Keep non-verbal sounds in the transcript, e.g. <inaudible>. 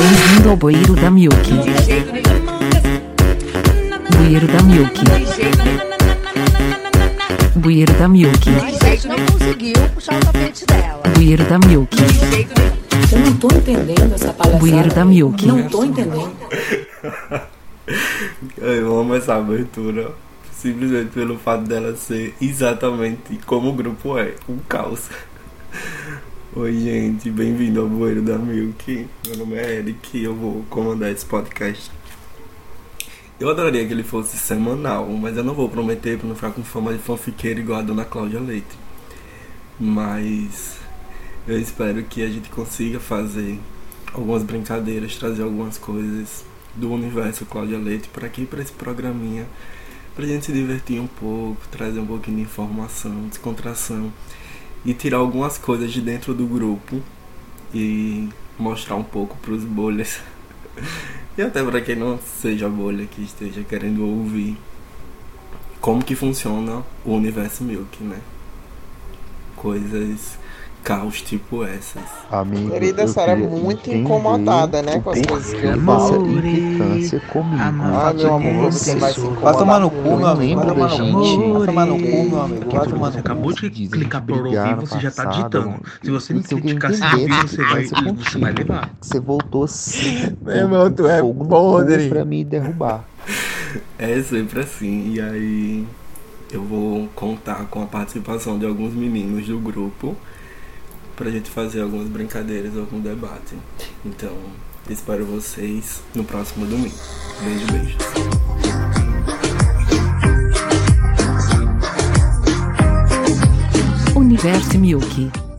Bem-vindo ao Bueiro da Milk. Bueiro da Milk. Bueiro da Milk. gente não conseguiu puxar o tapete dela. Bueiro da Milk. Eu não tô entendendo essa palhaçada. Bueiro da Milk. Não tô entendendo. Eu amo essa abertura. Simplesmente pelo fato dela ser exatamente como o grupo é, um caos. Oi, gente, bem-vindo ao Bueiro da Milk. Meu nome é Eric e eu vou comandar esse podcast. Eu adoraria que ele fosse semanal, mas eu não vou prometer pra não ficar com fama de fanfiqueira igual a dona Cláudia Leite. Mas eu espero que a gente consiga fazer algumas brincadeiras, trazer algumas coisas do universo Cláudia Leite para aqui, para esse programinha, pra gente se divertir um pouco, trazer um pouquinho de informação, descontração e tirar algumas coisas de dentro do grupo e mostrar um pouco pros bolhas. <laughs> E até para quem não seja bolha que esteja querendo ouvir como que funciona o universo Milk, né? Coisas caos tipo essas. Amigo, Querida, a eu senhora é muito incomodada, né, com as coisas que eu falo. implicância comigo. Ah, meu amor, você vai se Vai tomar no cu, incomodar meu amigo. Vai tomar no cu. gente- Vai tomar no cu, meu amigo. Que Vai tomar você no cu. acabou de clicar por ouvir, você já tá digitando. mano. Se você não criticar vídeo, entender, você vai, você levar. Você voltou assim. Meu irmão, tu é fogo no podre. pra me derrubar. É sempre assim. E aí eu vou contar com a participação de alguns meninos do grupo pra gente fazer algumas brincadeiras, algum debate. Então, espero vocês no próximo domingo. Beijo, beijo. Universo Milk.